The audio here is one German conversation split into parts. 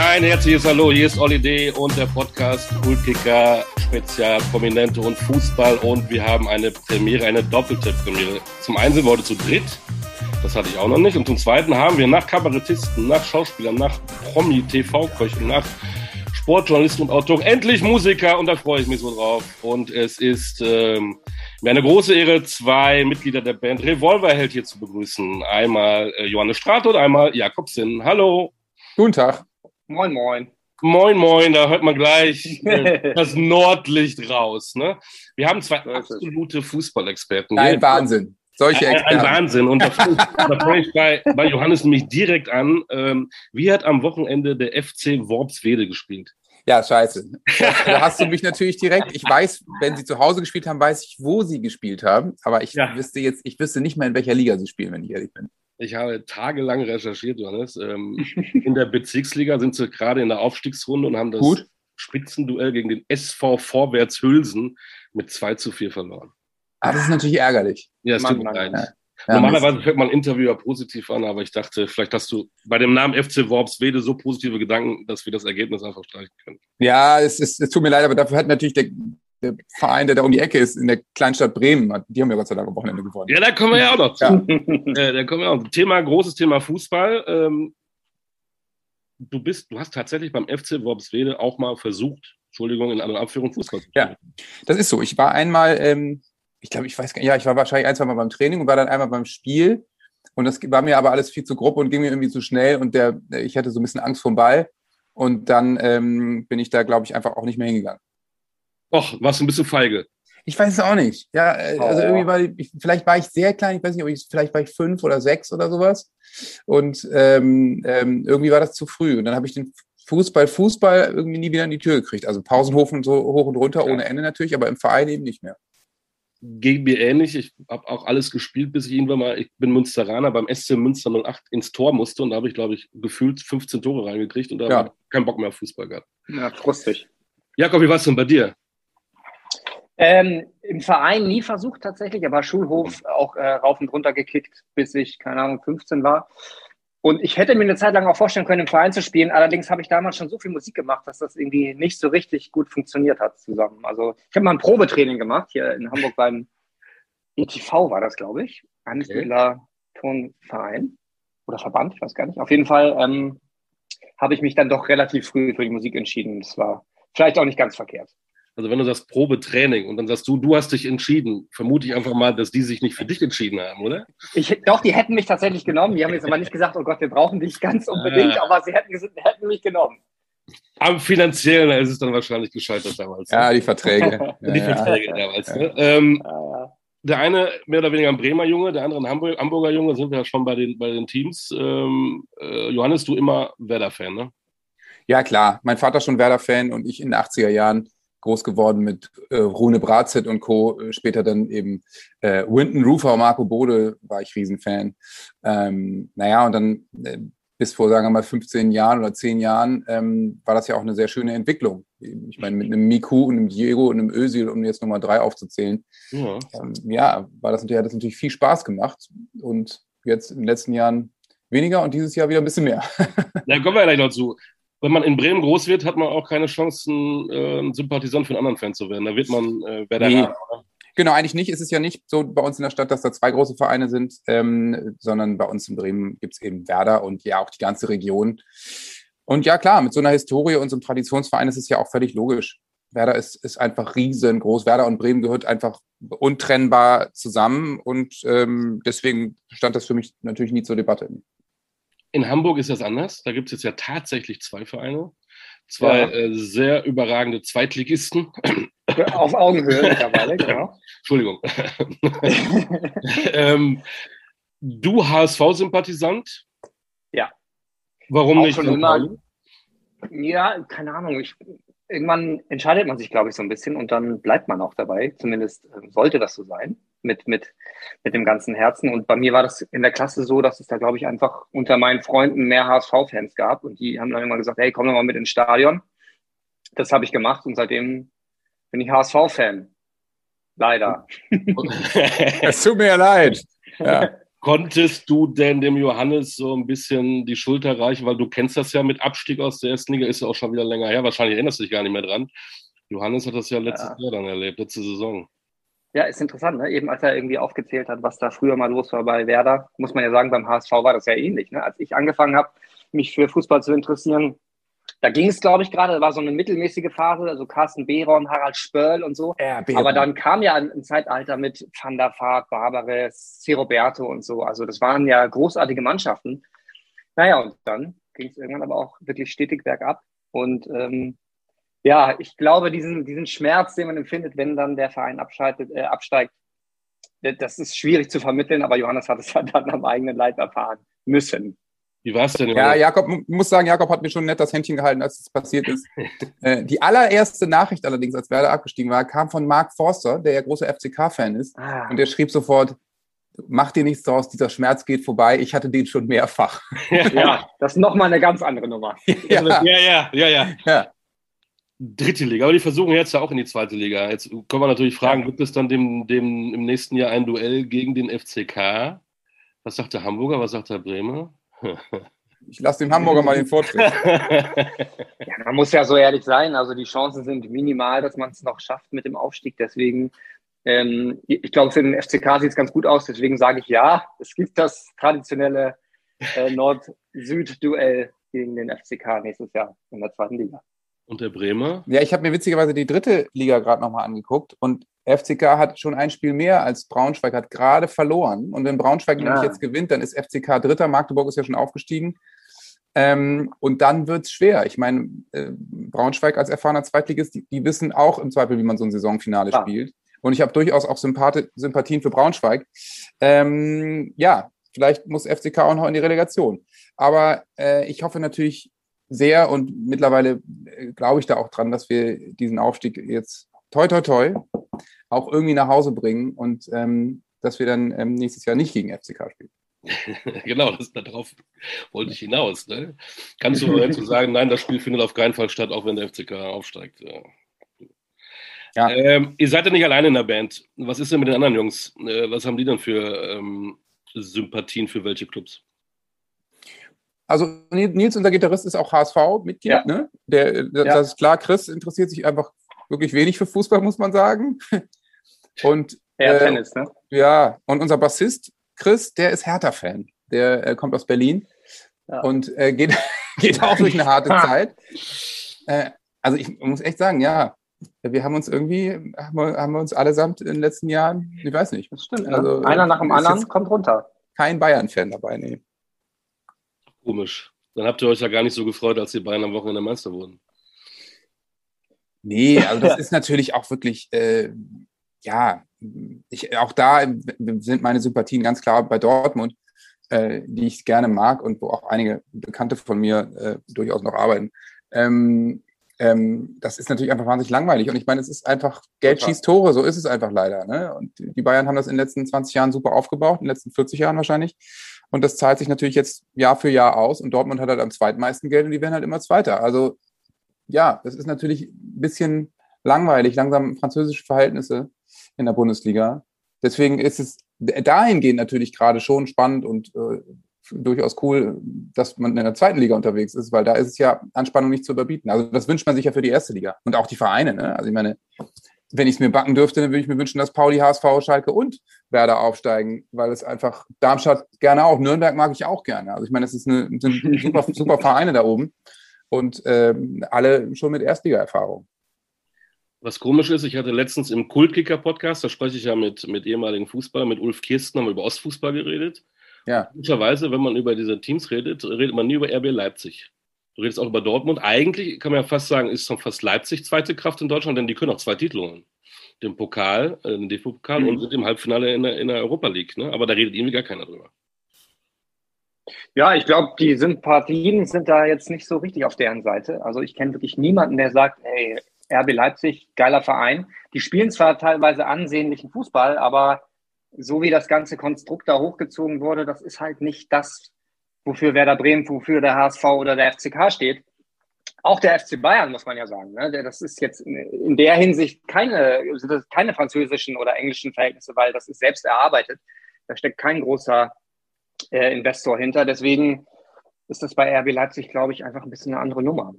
Ein herzliches Hallo, hier ist Olli D. und der Podcast Kultkicker, Spezial, Prominente und Fußball und wir haben eine Premiere, eine doppelte Premiere. Zum einen sind wir heute zu dritt, das hatte ich auch noch nicht und zum zweiten haben wir nach Kabarettisten, nach Schauspielern, nach Promi-TV-Köchen, nach Sportjournalisten und Autoren endlich Musiker und da freue ich mich so drauf und es ist ähm, mir eine große Ehre, zwei Mitglieder der Band Revolverheld hier zu begrüßen. Einmal äh, Johannes Strato und einmal Jakobsen. Hallo. Guten Tag. Moin, moin. Moin, moin, da hört man gleich äh, das Nordlicht raus. Ne? Wir haben zwei absolute Fußballexperten. Ein Wahnsinn. Solche Experten. Ein, ein Wahnsinn. Und da fange ich bei, bei Johannes nämlich direkt an. Ähm, wie hat am Wochenende der FC Worpswede gespielt? Ja, scheiße. Da hast du mich natürlich direkt. Ich weiß, wenn sie zu Hause gespielt haben, weiß ich, wo sie gespielt haben. Aber ich ja. wüsste jetzt, ich wüsste nicht mehr, in welcher Liga sie spielen, wenn ich ehrlich bin. Ich habe tagelang recherchiert, Johannes. Ähm, in der Bezirksliga sind sie gerade in der Aufstiegsrunde und haben das Gut. Spitzenduell gegen den SV Vorwärts Hülsen mit 2 zu 4 verloren. Ah, das ist natürlich ärgerlich. Ja, es tut mir leid. Ja, Normalerweise fängt man Interviewer positiv an, aber ich dachte, vielleicht hast du bei dem Namen FC Worpswede so positive Gedanken, dass wir das Ergebnis einfach streichen können. Ja, es, ist, es tut mir leid, aber dafür hat natürlich der, der Verein, der da um die Ecke ist, in der Kleinstadt Bremen, die haben ja Gott sei Dank am Wochenende gewonnen. Ja, da kommen wir ja auch noch zu. Ja. äh, da kommen wir auch. Thema, großes Thema Fußball. Ähm, du bist, du hast tatsächlich beim FC Worpswede auch mal versucht, Entschuldigung, in einer Abführung Fußball zu spielen. Ja, das ist so. Ich war einmal ähm, ich glaube, ich weiß gar nicht, ja, ich war wahrscheinlich ein, zwei Mal beim Training und war dann einmal beim Spiel. Und das war mir aber alles viel zu grob und ging mir irgendwie zu schnell und der, ich hatte so ein bisschen Angst vor dem Ball. Und dann ähm, bin ich da, glaube ich, einfach auch nicht mehr hingegangen. Och, warst du ein bisschen feige? Ich weiß es auch nicht. Ja, äh, also oh. irgendwie war ich, vielleicht war ich sehr klein, ich weiß nicht, ob ich, vielleicht war ich fünf oder sechs oder sowas. Und ähm, ähm, irgendwie war das zu früh. Und dann habe ich den Fußball, Fußball irgendwie nie wieder in die Tür gekriegt. Also Pausenhof und so hoch und runter, ja. ohne Ende natürlich, aber im Verein eben nicht mehr geht mir ähnlich. Ich habe auch alles gespielt, bis ich irgendwann mal, ich bin Münsteraner, beim SC Münster 08 ins Tor musste und da habe ich, glaube ich, gefühlt 15 Tore reingekriegt und da ja. habe ich keinen Bock mehr auf Fußball gehabt. Ja, frustig. Jakob, wie war es denn bei dir? Ähm, Im Verein nie versucht tatsächlich, aber Schulhof auch äh, rauf und runter gekickt, bis ich, keine Ahnung, 15 war. Und ich hätte mir eine Zeit lang auch vorstellen können, im Verein zu spielen. Allerdings habe ich damals schon so viel Musik gemacht, dass das irgendwie nicht so richtig gut funktioniert hat zusammen. Also ich habe mal ein Probetraining gemacht hier in Hamburg beim ETV war das, glaube ich. Anspieler Tonverein oder Verband, ich weiß gar nicht. Auf jeden Fall ähm, habe ich mich dann doch relativ früh für die Musik entschieden. Das war vielleicht auch nicht ganz verkehrt. Also wenn du sagst Probetraining und dann sagst du, du hast dich entschieden, vermute ich einfach mal, dass die sich nicht für dich entschieden haben, oder? Ich, doch, die hätten mich tatsächlich genommen. Die haben jetzt aber nicht gesagt, oh Gott, wir brauchen dich ganz unbedingt, ah. aber sie hätten, hätten mich genommen. Am finanziellen ist es dann wahrscheinlich gescheitert damals. Ja, ne? die Verträge. die ja, Verträge ja. damals. Ne? Ähm, ja, der eine mehr oder weniger ein Bremer Junge, der andere ein Hamburg, Hamburger Junge, sind wir ja schon bei den, bei den Teams. Ähm, äh, Johannes, du immer Werder-Fan, ne? Ja, klar. Mein Vater schon Werder-Fan und ich in den 80er Jahren groß geworden mit äh, Rune Bratzett und Co. Später dann eben äh, Winton Rufer, Marco Bode war ich Riesenfan. Ähm, naja, und dann äh, bis vor, sagen wir mal, 15 Jahren oder 10 Jahren ähm, war das ja auch eine sehr schöne Entwicklung. Ich meine, mit einem Miku und einem Diego und einem Özil, um jetzt Nummer drei aufzuzählen, ja, ähm, ja war das natürlich, hat das natürlich viel Spaß gemacht. Und jetzt in den letzten Jahren weniger und dieses Jahr wieder ein bisschen mehr. Da kommen wir gleich noch zu wenn man in Bremen groß wird, hat man auch keine Chancen, äh, ein Sympathisant für einen anderen Fan zu werden. Da wird man äh, Werder nee. Genau, eigentlich nicht. Es ist ja nicht so bei uns in der Stadt, dass da zwei große Vereine sind, ähm, sondern bei uns in Bremen gibt es eben Werder und ja auch die ganze Region. Und ja, klar, mit so einer Historie und so einem Traditionsverein ist es ja auch völlig logisch. Werder ist, ist einfach riesengroß. Werder und Bremen gehört einfach untrennbar zusammen und ähm, deswegen stand das für mich natürlich nie zur Debatte. In Hamburg ist das anders. Da gibt es jetzt ja tatsächlich zwei Vereine. Zwei ja. äh, sehr überragende Zweitligisten. Auf Augenhöhe mittlerweile, genau. Entschuldigung. ähm, du HSV-Sympathisant? Ja. Warum Auch nicht? Immer, ja, keine Ahnung. Ich, irgendwann entscheidet man sich, glaube ich, so ein bisschen und dann bleibt man auch dabei. Zumindest äh, sollte das so sein mit, mit, mit dem ganzen Herzen. Und bei mir war das in der Klasse so, dass es da, glaube ich, einfach unter meinen Freunden mehr HSV-Fans gab. Und die haben dann immer gesagt, hey, komm doch mal mit ins Stadion. Das habe ich gemacht und seitdem bin ich HSV-Fan. Leider. es tut mir leid. Ja. Konntest du denn dem Johannes so ein bisschen die Schulter reichen, weil du kennst das ja mit Abstieg aus der ersten Liga, ist ja auch schon wieder länger her, wahrscheinlich erinnerst du dich gar nicht mehr dran. Johannes hat das ja letztes ja. Jahr dann erlebt, letzte Saison. Ja, ist interessant, ne? eben als er irgendwie aufgezählt hat, was da früher mal los war bei Werder, muss man ja sagen, beim HSV war das ja ähnlich. Ne? Als ich angefangen habe, mich für Fußball zu interessieren, da ging es, glaube ich, gerade, war so eine mittelmäßige Phase, also Carsten Behron, Harald Spörl und so. Ja, Aber dann kam ja ein, ein, Zeitalter mit Van der Vaart, Barbares, C. Roberto und so. Also das waren ja großartige Mannschaften. Naja, und dann ging es irgendwann aber auch wirklich stetig bergab. Und ähm, ja, ich glaube, diesen, diesen Schmerz, den man empfindet, wenn dann der Verein abschaltet, äh, absteigt, das ist schwierig zu vermitteln, aber Johannes hat es halt dann am eigenen Leib erfahren müssen. Wie war es denn? Ja, Jakob, muss sagen, Jakob hat mir schon nett das Händchen gehalten, als es passiert ist. äh, die allererste Nachricht allerdings, als Werder abgestiegen war, kam von Mark Forster, der ja großer FCK-Fan ist. Ah. Und der schrieb sofort, mach dir nichts draus, dieser Schmerz geht vorbei. Ich hatte den schon mehrfach. Ja, das ist nochmal eine ganz andere Nummer. Ja, ja, ja, ja. ja. ja dritte Liga, aber die versuchen jetzt ja auch in die zweite Liga. Jetzt können wir natürlich fragen, gibt es dann dem, dem im nächsten Jahr ein Duell gegen den FCK? Was sagt der Hamburger, was sagt der Bremer? Ich lasse dem Hamburger mal den Vortritt. ja, man muss ja so ehrlich sein. Also die Chancen sind minimal, dass man es noch schafft mit dem Aufstieg. Deswegen, ähm, ich glaube, für den FCK sieht es ganz gut aus. Deswegen sage ich ja, es gibt das traditionelle äh, Nord-Süd-Duell gegen den FCK nächstes Jahr in der zweiten Liga. Und der Bremer? Ja, ich habe mir witzigerweise die dritte Liga gerade nochmal angeguckt und FCK hat schon ein Spiel mehr als Braunschweig, hat gerade verloren. Und wenn Braunschweig ja. nämlich jetzt gewinnt, dann ist FCK Dritter. Magdeburg ist ja schon aufgestiegen. Ähm, und dann wird es schwer. Ich meine, äh, Braunschweig als erfahrener Zweitligist, die, die, wissen auch im Zweifel, wie man so ein Saisonfinale ja. spielt. Und ich habe durchaus auch Sympathie, Sympathien für Braunschweig. Ähm, ja, vielleicht muss FCK auch noch in die Relegation. Aber äh, ich hoffe natürlich sehr und mittlerweile äh, glaube ich da auch dran, dass wir diesen Aufstieg jetzt toi toi toi auch irgendwie nach Hause bringen und ähm, dass wir dann ähm, nächstes Jahr nicht gegen FCK spielen. genau, das, darauf wollte ich hinaus. Ne? Kannst du dazu sagen, nein, das Spiel findet auf keinen Fall statt, auch wenn der FCK aufsteigt. Ja. Ja. Ähm, ihr seid ja nicht alleine in der Band. Was ist denn mit den anderen Jungs? Äh, was haben die denn für ähm, Sympathien für welche Clubs? Also Nils, unser Gitarrist, ist auch HSV-Mitglied. Ja. Ne? Der, das ja. ist klar, Chris interessiert sich einfach wirklich wenig für Fußball, muss man sagen. Und ja, äh, Tennis, ne? Ja, und unser Bassist Chris, der ist Hertha-Fan. Der äh, kommt aus Berlin ja. und äh, geht, geht auch durch eine harte Zeit. Äh, also ich muss echt sagen, ja, wir haben uns irgendwie, haben wir, haben wir uns allesamt in den letzten Jahren, ich weiß nicht. Das stimmt. Also, Einer nach dem anderen kommt runter. Kein Bayern-Fan dabei, nee. Komisch. Dann habt ihr euch ja gar nicht so gefreut, als die Bayern am Wochenende Meister wurden. Nee, also das ist natürlich auch wirklich, äh, ja, ich, auch da sind meine Sympathien ganz klar bei Dortmund, äh, die ich gerne mag und wo auch einige Bekannte von mir äh, durchaus noch arbeiten. Ähm, ähm, das ist natürlich einfach wahnsinnig langweilig. Und ich meine, es ist einfach, Geld schießt Tore, so ist es einfach leider. Ne? Und die Bayern haben das in den letzten 20 Jahren super aufgebaut, in den letzten 40 Jahren wahrscheinlich. Und das zahlt sich natürlich jetzt Jahr für Jahr aus. Und Dortmund hat halt am zweitmeisten Geld und die werden halt immer Zweiter. Also ja, das ist natürlich ein bisschen langweilig, langsam französische Verhältnisse in der Bundesliga. Deswegen ist es dahingehend natürlich gerade schon spannend und äh, durchaus cool, dass man in der zweiten Liga unterwegs ist, weil da ist es ja Anspannung nicht zu überbieten. Also das wünscht man sich ja für die erste Liga und auch die Vereine. Ne? Also ich meine, wenn ich es mir backen dürfte, dann würde ich mir wünschen, dass Pauli, HSV, Schalke und Werder aufsteigen, weil es einfach Darmstadt gerne auch, Nürnberg mag ich auch gerne. Also ich meine, es ist eine, sind super, super Vereine da oben und ähm, alle schon mit Erstliga-Erfahrung. Was komisch ist, ich hatte letztens im Kultkicker-Podcast, da spreche ich ja mit, mit ehemaligen Fußballern, mit Ulf Kirsten, haben wir über Ostfußball geredet. Ja. Komischerweise, wenn man über diese Teams redet, redet man nie über RB Leipzig. Du redest auch über Dortmund. Eigentlich kann man ja fast sagen, ist schon fast Leipzig zweite Kraft in Deutschland, denn die können auch zwei Titel holen. Den Pokal, äh, den DFB-Pokal mhm. und sind im Halbfinale in der, in der Europa League. Ne? Aber da redet irgendwie gar keiner drüber. Ja, ich glaube, die Sympathien sind da jetzt nicht so richtig auf deren Seite. Also ich kenne wirklich niemanden, der sagt, hey, RB Leipzig, geiler Verein. Die spielen zwar teilweise ansehnlichen Fußball, aber so wie das ganze Konstrukt da hochgezogen wurde, das ist halt nicht das, wofür Werder Bremen, wofür der HSV oder der FCK steht. Auch der FC Bayern, muss man ja sagen. Ne? Das ist jetzt in der Hinsicht keine, keine französischen oder englischen Verhältnisse, weil das ist selbst erarbeitet. Da steckt kein großer äh, Investor hinter. Deswegen ist das bei RB Leipzig, glaube ich, einfach ein bisschen eine andere Nummer.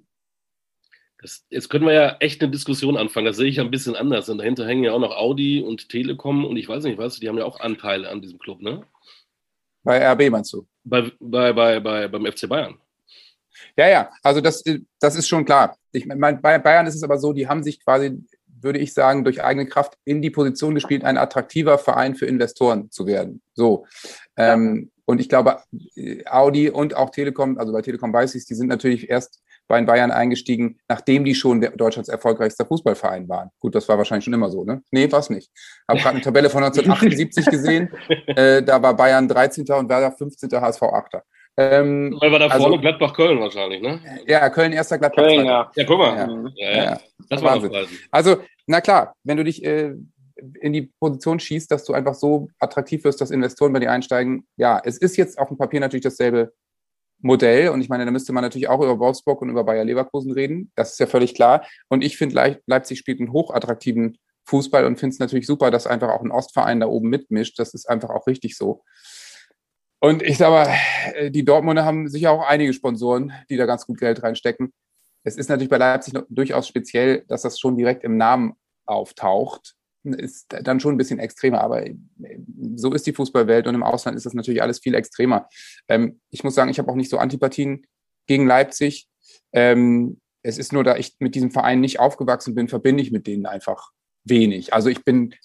Das, jetzt können wir ja echt eine Diskussion anfangen. Das sehe ich ja ein bisschen anders. Und dahinter hängen ja auch noch Audi und Telekom und ich weiß nicht was, die haben ja auch Anteile an diesem Club, ne? Bei RB meinst du? Bei, bei, bei, bei, beim FC Bayern. Ja, ja, also das, das ist schon klar. Ich meine, bei Bayern ist es aber so, die haben sich quasi, würde ich sagen, durch eigene Kraft in die Position gespielt, ein attraktiver Verein für Investoren zu werden. So. Ja. Ähm, und ich glaube, Audi und auch Telekom, also bei Telekom weiß ich die sind natürlich erst bei den Bayern eingestiegen, nachdem die schon Deutschlands erfolgreichster Fußballverein waren. Gut, das war wahrscheinlich schon immer so, ne? Nee, war es nicht. Habe gerade eine Tabelle von 1978 gesehen. Äh, da war Bayern 13. und Werder 15. HSV 8. Ähm, Weil wir da vorne also, Gladbach-Köln wahrscheinlich, ne? Ja, Köln erster Gladbach. Köln, ja. ja, guck mal. Ja, ja, ja. Das war Wahnsinn. Also, na klar, wenn du dich äh, in die Position schießt, dass du einfach so attraktiv wirst, dass Investoren bei dir einsteigen. Ja, es ist jetzt auf dem Papier natürlich dasselbe Modell. Und ich meine, da müsste man natürlich auch über Wolfsburg und über Bayer Leverkusen reden. Das ist ja völlig klar. Und ich finde, Leipzig spielt einen hochattraktiven Fußball und finde es natürlich super, dass einfach auch ein Ostverein da oben mitmischt. Das ist einfach auch richtig so. Und ich sage mal, äh, die Dortmunder haben sicher auch einige Sponsoren, die da ganz gut Geld reinstecken. Es ist natürlich bei Leipzig durchaus speziell, dass das schon direkt im Namen auftaucht ist dann schon ein bisschen extremer, aber äh, so ist die Fußballwelt und im Ausland ist das natürlich alles viel extremer. Ähm, ich muss sagen, ich habe auch nicht so Antipathien gegen Leipzig. Ähm, es ist nur, da ich mit diesem Verein nicht aufgewachsen bin, verbinde ich mit denen einfach wenig. Also ich bin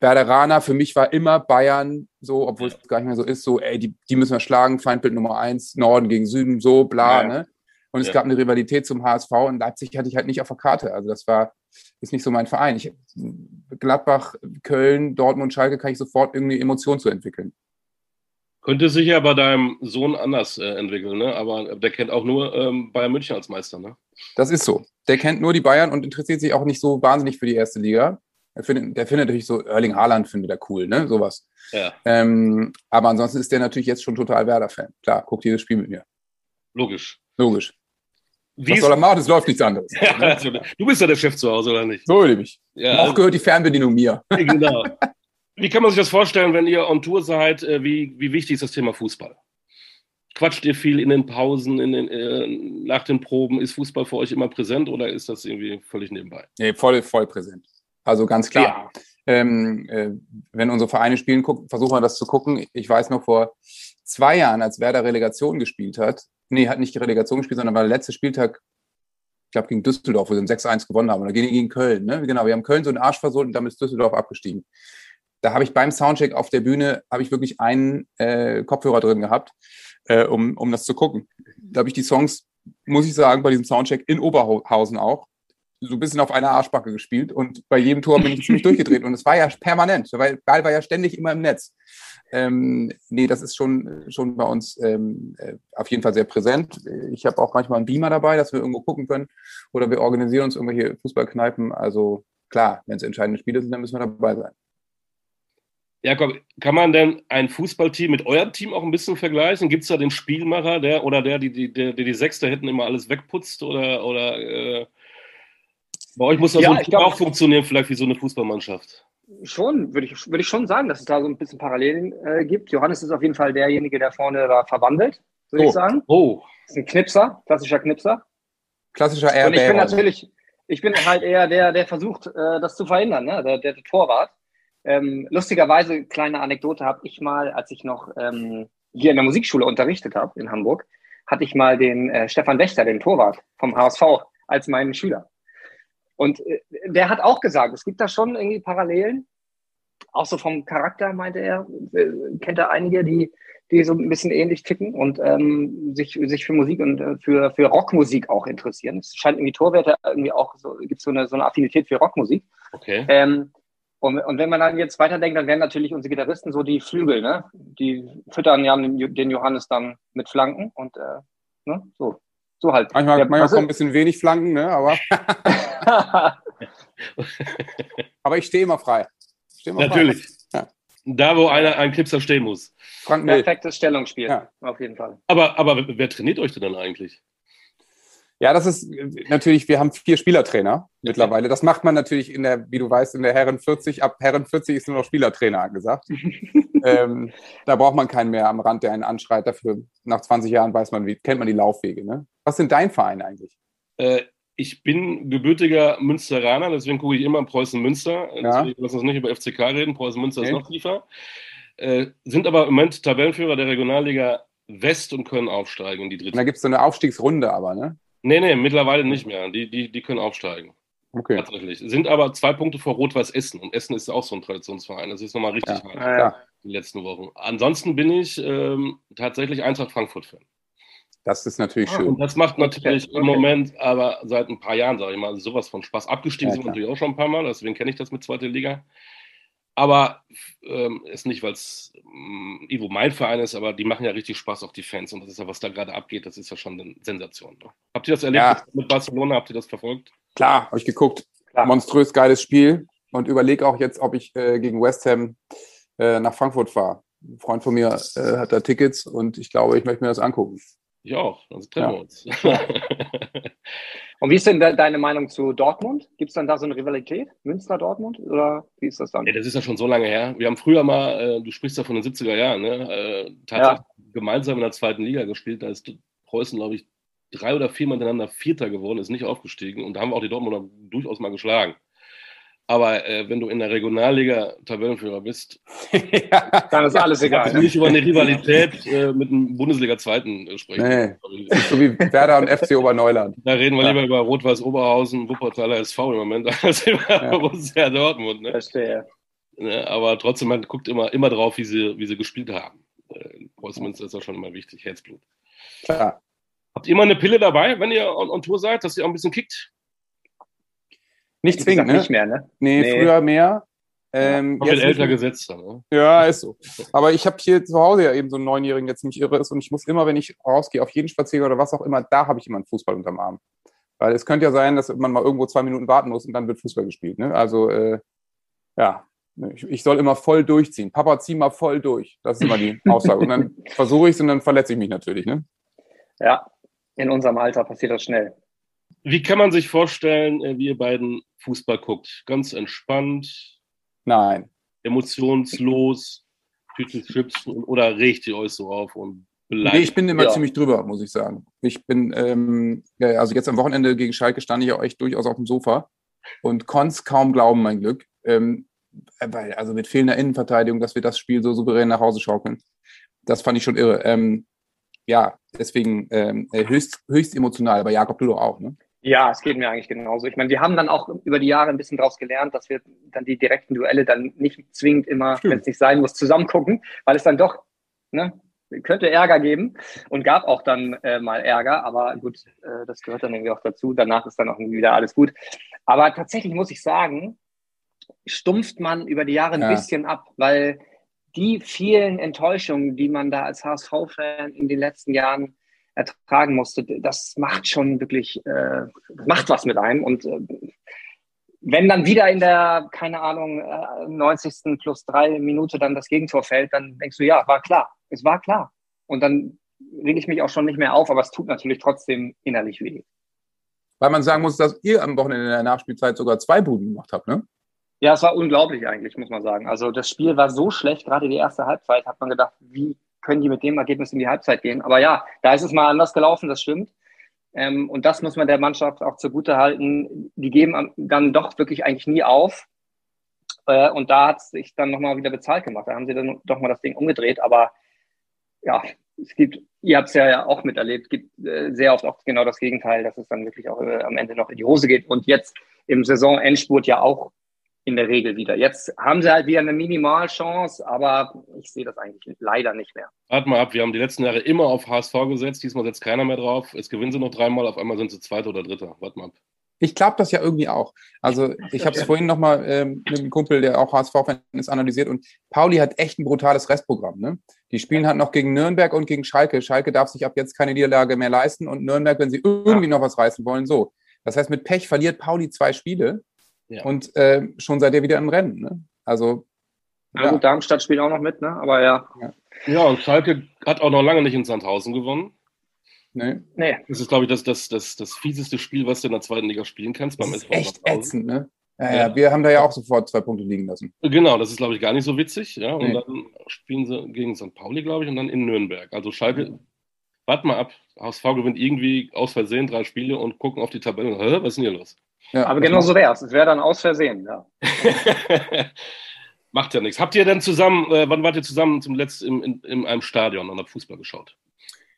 Werderaner, für mich war immer Bayern so, obwohl es gar nicht mehr so ist, so, ey, die, die müssen wir schlagen, Feindbild Nummer eins, Norden gegen Süden, so, bla, ja. ne? Und es ja. gab eine Rivalität zum HSV und Leipzig hatte ich halt nicht auf der Karte. Also das war, ist nicht so mein Verein. Ich, Gladbach, Köln, Dortmund, Schalke kann ich sofort irgendeine Emotion zu entwickeln. Könnte sich ja bei deinem Sohn anders äh, entwickeln, ne? aber der kennt auch nur ähm, Bayern München als Meister. Ne? Das ist so. Der kennt nur die Bayern und interessiert sich auch nicht so wahnsinnig für die erste Liga. Der findet, der findet natürlich so, Erling Haaland findet er cool, ne? Sowas. Ja. Ähm, aber ansonsten ist der natürlich jetzt schon total Werder-Fan. Klar, guckt jedes Spiel mit mir. Logisch. Logisch. Wie Was soll er machen? Es läuft nichts anderes. Ja, also, du bist ja der Chef zu Hause, oder nicht? So nämlich. Ja, Auch gehört die Fernbedienung mir. Genau. Wie kann man sich das vorstellen, wenn ihr on Tour seid? Äh, wie, wie wichtig ist das Thema Fußball? Quatscht ihr viel in den Pausen, in den, äh, nach den Proben? Ist Fußball für euch immer präsent oder ist das irgendwie völlig nebenbei? Nee, voll, voll präsent. Also ganz klar. Ja. Ähm, äh, wenn unsere Vereine spielen, guck, versuchen wir das zu gucken. Ich weiß noch vor zwei Jahren, als Werder Relegation gespielt hat, nee, hat nicht die Relegation gespielt, sondern war der letzte Spieltag, ich glaube, gegen Düsseldorf, wo sie 6-1 gewonnen haben. Oder gegen, gegen Köln. Ne? Genau, wir haben Köln so einen Arsch versohlt und damit ist Düsseldorf abgestiegen. Da habe ich beim Soundcheck auf der Bühne, habe ich wirklich einen äh, Kopfhörer drin gehabt, äh, um, um das zu gucken. Da habe ich die Songs, muss ich sagen, bei diesem Soundcheck in Oberhausen auch, so ein bisschen auf einer Arschbacke gespielt und bei jedem Tor bin ich ziemlich durchgedreht und es war ja permanent, weil Ball war ja ständig immer im Netz. Ähm, nee, das ist schon, schon bei uns ähm, äh, auf jeden Fall sehr präsent. Ich habe auch manchmal einen Beamer dabei, dass wir irgendwo gucken können oder wir organisieren uns irgendwelche Fußballkneipen. Also klar, wenn es entscheidende Spiele sind, dann müssen wir dabei sein. Jakob, kann man denn ein Fußballteam mit eurem Team auch ein bisschen vergleichen? Gibt es da den Spielmacher, der oder der, die die, der, die Sechste hätten immer alles wegputzt oder, oder äh, bei euch muss das ja, so auch funktionieren, vielleicht wie so eine Fußballmannschaft? Schon, würde ich, würde ich schon sagen, dass es da so ein bisschen Parallelen äh, gibt. Johannes ist auf jeden Fall derjenige, der vorne da verwandelt, würde oh. ich sagen. Oh. Ist ein Knipser, klassischer Knipser. Klassischer Airbag. Und ich bin natürlich, ich bin halt eher der, der versucht, äh, das zu verhindern, ne? der, der Torwart. Ähm, lustigerweise, kleine Anekdote, habe ich mal, als ich noch ähm, hier in der Musikschule unterrichtet habe in Hamburg, hatte ich mal den äh, Stefan Wächter, den Torwart vom HSV, als meinen Schüler. Und äh, der hat auch gesagt, es gibt da schon irgendwie Parallelen. Auch so vom Charakter, meinte er, äh, kennt er einige, die, die so ein bisschen ähnlich ticken und ähm, sich, sich für Musik und äh, für, für Rockmusik auch interessieren. Es scheint irgendwie Torwerte irgendwie auch so, gibt so eine, so eine Affinität für Rockmusik. Okay. Ähm, und, und wenn man dann jetzt weiterdenkt, dann wären natürlich unsere Gitarristen so die Flügel, ne? Die füttern ja den Johannes dann mit Flanken und äh, ne? so. So halt. Manchmal, ja, manchmal kommt ein bisschen wenig Flanken, ne? Aber, aber ich stehe immer frei. Steh immer Natürlich. Frei. Ja. Da, wo einer ein Knipser stehen muss. Frank Perfektes Stellungsspiel, ja. auf jeden Fall. Aber, aber wer trainiert euch denn dann eigentlich? Ja, das ist natürlich, wir haben vier Spielertrainer mittlerweile. Das macht man natürlich in der, wie du weißt, in der Herren 40, ab Herren 40 ist nur noch Spielertrainer angesagt. ähm, da braucht man keinen mehr am Rand, der einen anschreit. Dafür nach 20 Jahren weiß man, wie, kennt man die Laufwege. Ne? Was sind dein Verein eigentlich? Äh, ich bin gebürtiger Münsteraner, deswegen gucke ich immer Preußen Münster. Ja. Wir uns nicht über FCK reden. Preußen Münster okay. ist noch tiefer. Äh, sind aber im Moment Tabellenführer der Regionalliga West und können aufsteigen in die dritte. da gibt es so eine Aufstiegsrunde aber, ne? Nee, nee, mittlerweile nicht mehr. Die, die, die können aufsteigen. Okay. Tatsächlich. Sind aber zwei Punkte vor Rot-Weiß Essen. Und Essen ist ja auch so ein Traditionsverein. Das ist nochmal richtig ja, hart. Ja. Die letzten Wochen. Ansonsten bin ich ähm, tatsächlich Eintracht Frankfurt-Fan. Das ist natürlich ah, schön. Und das macht natürlich okay. im Moment, aber seit ein paar Jahren, sage ich mal, sowas von Spaß. Abgestiegen ja, sind wir natürlich auch schon ein paar Mal, deswegen kenne ich das mit zweiter Liga. Aber ähm, ist nicht, weil es ähm, Ivo mein Verein ist, aber die machen ja richtig Spaß, auch die Fans. Und das ist ja, was da gerade abgeht, das ist ja schon eine Sensation. Ne? Habt ihr das erlebt ja. mit Barcelona? Habt ihr das verfolgt? Klar, habe ich geguckt. Klar. Monströs geiles Spiel. Und überlege auch jetzt, ob ich äh, gegen West Ham äh, nach Frankfurt fahre. Ein Freund von mir äh, hat da Tickets und ich glaube, ich möchte mir das angucken. Ich auch, also treffen wir uns. Und wie ist denn de deine Meinung zu Dortmund? Gibt es dann da so eine Rivalität? Münster-Dortmund? Oder wie ist das dann? Ja, das ist ja schon so lange her. Wir haben früher mal, äh, du sprichst ja von den 70er Jahren, ne? äh, tatsächlich ja. gemeinsam in der zweiten Liga gespielt. Da ist Preußen, glaube ich, drei oder vier miteinander Vierter geworden, ist nicht aufgestiegen. Und da haben wir auch die Dortmunder durchaus mal geschlagen. Aber äh, wenn du in der Regionalliga Tabellenführer bist, ja, dann ist alles egal. Ne? Nicht über eine Rivalität äh, mit einem Bundesliga-Zweiten äh, sprechen. Nee. So wie Werder und FC Oberneuland. Da reden wir ja. lieber über Rot-Weiß Oberhausen, Wuppertaler SV im Moment, als über ja. Borussia Dortmund. Ne? Verstehe. Ne? Aber trotzdem, man guckt immer, immer drauf, wie sie, wie sie gespielt haben. Äh, ist auch schon immer wichtig, Herzblut. Klar. Habt ihr mal eine Pille dabei, wenn ihr on, on Tour seid, dass ihr auch ein bisschen kickt? Nicht zwingend, ne? Nicht mehr, ne? Nee, nee. früher mehr. Ähm, ja, jetzt älter gesetzt dann, ne? Ja, ist so. Aber ich habe hier zu Hause ja eben so einen Neunjährigen, der ziemlich irre ist und ich muss immer, wenn ich rausgehe, auf jeden Spaziergang oder was auch immer, da habe ich immer einen Fußball unterm Arm. Weil es könnte ja sein, dass man mal irgendwo zwei Minuten warten muss und dann wird Fußball gespielt. Ne? Also, äh, ja, ich, ich, soll immer voll durchziehen. Papa, zieh mal voll durch. Das ist immer die Aussage. Und dann versuche ich es und dann verletze ich mich natürlich. Ne? Ja, in unserem Alter passiert das schnell. Wie kann man sich vorstellen, äh, wie ihr beiden Fußball guckt? Ganz entspannt? Nein. Emotionslos? Tüten Chips oder regt ihr euch so auf und beleidigt? Nee, ich bin immer ja. ziemlich drüber, muss ich sagen. Ich bin, ähm, ja, also jetzt am Wochenende gegen Schalke stand ich ja euch durchaus auf dem Sofa und konnte es kaum glauben, mein Glück. Ähm, weil, also mit fehlender Innenverteidigung, dass wir das Spiel so souverän nach Hause schaukeln. Das fand ich schon irre. Ähm, ja, deswegen ähm, höchst, höchst emotional, aber Jakob, du doch auch, ne? Ja, es geht mir eigentlich genauso. Ich meine, wir haben dann auch über die Jahre ein bisschen daraus gelernt, dass wir dann die direkten Duelle dann nicht zwingend immer, wenn es nicht sein muss, zusammen gucken, weil es dann doch, ne, könnte Ärger geben und gab auch dann äh, mal Ärger, aber gut, äh, das gehört dann irgendwie auch dazu. Danach ist dann auch wieder alles gut. Aber tatsächlich muss ich sagen, stumpft man über die Jahre ein ja. bisschen ab, weil die vielen Enttäuschungen, die man da als HSV-Fan in den letzten Jahren ertragen musste, das macht schon wirklich, äh, macht was mit einem. Und äh, wenn dann wieder in der, keine Ahnung, äh, 90. plus drei Minute dann das Gegentor fällt, dann denkst du, ja, war klar. Es war klar. Und dann rege ich mich auch schon nicht mehr auf, aber es tut natürlich trotzdem innerlich weh. Weil man sagen muss, dass ihr am Wochenende in der Nachspielzeit sogar zwei Buden gemacht habt, ne? Ja, es war unglaublich eigentlich, muss man sagen. Also das Spiel war so schlecht, gerade die erste Halbzeit, hat man gedacht, wie können die mit dem Ergebnis in die Halbzeit gehen. Aber ja, da ist es mal anders gelaufen, das stimmt. Ähm, und das muss man der Mannschaft auch zugute halten. Die geben dann doch wirklich eigentlich nie auf. Äh, und da hat es sich dann nochmal wieder bezahlt gemacht. Da haben sie dann doch mal das Ding umgedreht. Aber ja, es gibt, ihr habt es ja auch miterlebt, gibt äh, sehr oft auch genau das Gegenteil, dass es dann wirklich auch äh, am Ende noch in die Hose geht. Und jetzt im Saisonendspurt ja auch in der Regel wieder. Jetzt haben sie halt wieder eine Minimalchance, aber ich sehe das eigentlich leider nicht mehr. Warte mal ab, wir haben die letzten Jahre immer auf HSV gesetzt, diesmal setzt keiner mehr drauf. Jetzt gewinnen sie noch dreimal, auf einmal sind sie Zweiter oder Dritter. Warte mal ab. Ich glaube das ja irgendwie auch. Also ich habe es vorhin nochmal ähm, mit einem Kumpel, der auch HSV-Fan ist, analysiert und Pauli hat echt ein brutales Restprogramm. Ne? Die spielen halt noch gegen Nürnberg und gegen Schalke. Schalke darf sich ab jetzt keine Niederlage mehr leisten und Nürnberg, wenn sie irgendwie noch was reißen wollen, so. Das heißt, mit Pech verliert Pauli zwei Spiele ja. Und äh, schon seid ihr wieder im Rennen. Ne? Also. Ja, ja. Gut, Darmstadt spielt auch noch mit, ne? aber ja. ja. Ja, und Schalke hat auch noch lange nicht in Sandhausen gewonnen. Nee. nee. Das ist, glaube ich, das, das, das, das fieseste Spiel, was du in der zweiten Liga spielen kannst beim SV. Echt ätzend, ne? Ja, ja, wir haben da ja auch sofort zwei Punkte liegen lassen. Genau, das ist, glaube ich, gar nicht so witzig. Ja? Und nee. dann spielen sie gegen St. Pauli, glaube ich, und dann in Nürnberg. Also Schalke, warte mal ab. HSV gewinnt irgendwie aus Versehen drei Spiele und gucken auf die Tabelle. Hä, was ist denn hier los? Ja, Aber genau so wäre es. Es wäre dann aus Versehen, ja. Macht ja nichts. Habt ihr denn zusammen, äh, wann wart ihr zusammen zum letzten in, in, in einem Stadion und habt Fußball geschaut?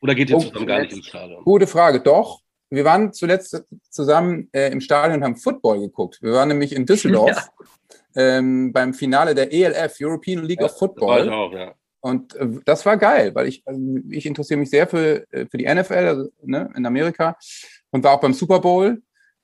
Oder geht ihr oh, zusammen gar nicht ins Stadion? Gute Frage, doch. Wir waren zuletzt zusammen äh, im Stadion und haben Football geguckt. Wir waren nämlich in Düsseldorf ja. ähm, beim Finale der ELF, European League ja, of Football. Auch, ja. Und äh, das war geil, weil ich, also ich interessiere mich sehr für, äh, für die NFL also, ne, in Amerika und war auch beim Super Bowl.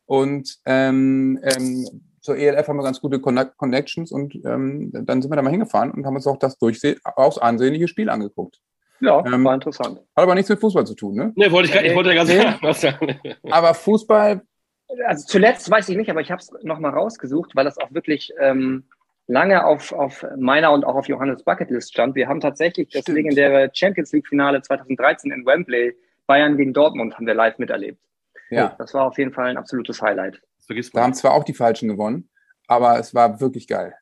Und ähm, ähm, zur ELF haben wir ganz gute Connections und ähm, dann sind wir da mal hingefahren und haben uns auch das durchaus ansehnliche Spiel angeguckt. Ja, ähm, war interessant. Hat aber nichts mit Fußball zu tun, ne? Nee, wollte ich, ich wollte ja ganz sagen. aber Fußball. Also zuletzt weiß ich nicht, aber ich habe es nochmal rausgesucht, weil das auch wirklich ähm, lange auf, auf meiner und auch auf Johannes Bucketlist stand. Wir haben tatsächlich das legendäre Champions League-Finale 2013 in Wembley, Bayern gegen Dortmund, haben wir live miterlebt. Ja. Das war auf jeden Fall ein absolutes Highlight. Da haben zwar auch die Falschen gewonnen, aber es war wirklich geil.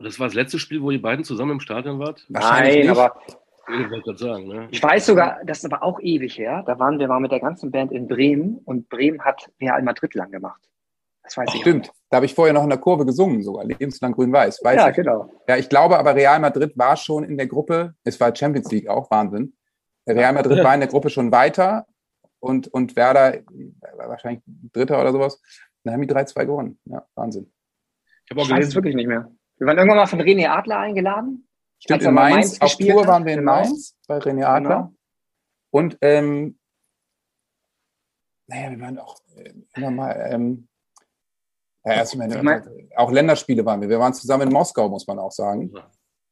Und das war das letzte Spiel, wo ihr beiden zusammen im Stadion wart? Nein, aber ich, sagen, ne? ich weiß sogar, das ist aber auch ewig her. Da waren wir mal mit der ganzen Band in Bremen und Bremen hat Real Madrid lang gemacht. Das weiß Ach, ich. Stimmt. Auch. Da habe ich vorher noch in der Kurve gesungen, sogar lebenslang grün-weiß. Ja, ich. genau. Ja, ich glaube aber Real Madrid war schon in der Gruppe. Es war Champions League auch Wahnsinn. Real Madrid war in der Gruppe schon weiter und, und Werder wahrscheinlich Dritter oder sowas. Dann haben die 3-2 gewonnen. Ja, Wahnsinn. Ich habe auch gelesen, wirklich nicht mehr. Wir waren irgendwann mal von René Adler eingeladen. Stimmt, in Mainz. Mainz auf Tour waren wir in genau. Mainz bei René Adler. Genau. Und ähm, naja, wir waren auch äh, immer mal, ähm, ja, erst meine, ich mein, auch Länderspiele waren wir. Wir waren zusammen in Moskau, muss man auch sagen.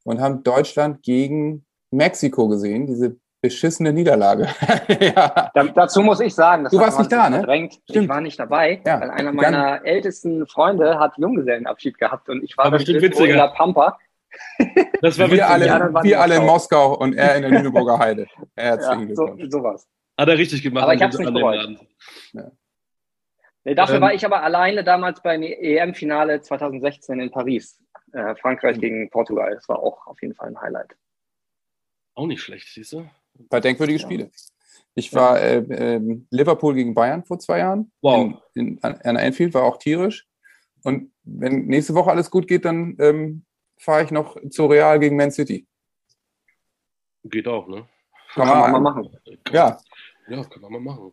Und haben Deutschland gegen Mexiko gesehen, diese beschissene Niederlage. ja. da, dazu muss ich sagen, du warst nicht da, ne? Stimmt. Ich war nicht dabei, ja. weil einer meiner Dann, ältesten Freunde hat Junggesellenabschied gehabt und ich war bestimmt in der Pampa. Das war wir alle, wir alle in Moskau und er in der Lüneburger Heide. Herzlichen ja, so, sowas. Hat er richtig gemacht. Aber ich habe es nicht bereut. Ja. Nee, dafür ähm, war ich aber alleine damals beim EM-Finale 2016 in Paris. Äh, Frankreich gegen Portugal. Das war auch auf jeden Fall ein Highlight. Auch nicht schlecht, siehst du? War denkwürdige Spiele. Ich war äh, äh, Liverpool gegen Bayern vor zwei Jahren. Wow. In, in, an Anfield war auch tierisch. Und wenn nächste Woche alles gut geht, dann ähm, fahre ich noch zu Real gegen Man City. Geht auch, ne? Kann, kann man mal machen. Ja. Ja, kann man mal machen.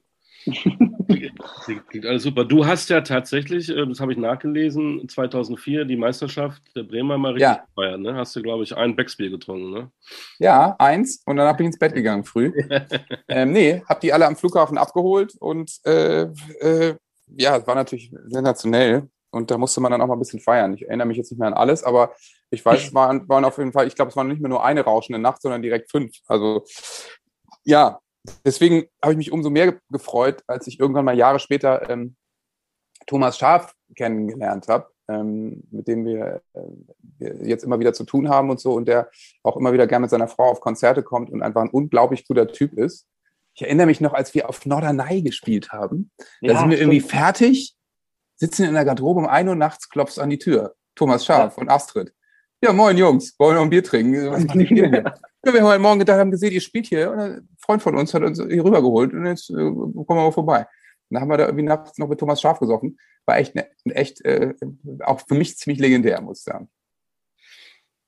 Klingt alles super. Du hast ja tatsächlich, äh, das habe ich nachgelesen, 2004 die Meisterschaft der Bremer mal richtig ja. gefeiert. Ne? Hast du, glaube ich, ein Backspiel getrunken, ne? Ja, eins. Und danach bin ich ins Bett gegangen früh. ähm, nee, habe die alle am Flughafen abgeholt und äh, äh, ja, es war natürlich sensationell. Und da musste man dann auch mal ein bisschen feiern. Ich erinnere mich jetzt nicht mehr an alles, aber ich weiß, es waren, waren auf jeden Fall, ich glaube, es waren nicht mehr nur eine rauschende Nacht, sondern direkt fünf. Also ja, deswegen habe ich mich umso mehr gefreut, als ich irgendwann mal Jahre später ähm, Thomas Schaf kennengelernt habe, ähm, mit dem wir, äh, jetzt immer wieder zu tun haben und so und der auch immer wieder gerne mit seiner Frau auf Konzerte kommt und einfach ein unglaublich guter Typ ist. Ich erinnere mich noch, als wir auf Norderney gespielt haben. Da ja, sind wir stimmt. irgendwie fertig, sitzen in der Garderobe um ein Uhr nachts, klopfst an die Tür. Thomas Schaf ja. und Astrid. Ja, moin Jungs, wollen wir noch ein Bier trinken? Was macht ihr hier? Ja, wir haben heute Morgen gedacht, haben gesehen, ihr spielt hier. Und ein Freund von uns hat uns hier rübergeholt und jetzt äh, kommen wir mal vorbei. Und dann haben wir da irgendwie nachts noch mit Thomas Schaf gesoffen. War echt, ne, echt äh, auch für mich ziemlich legendär, muss ich sagen.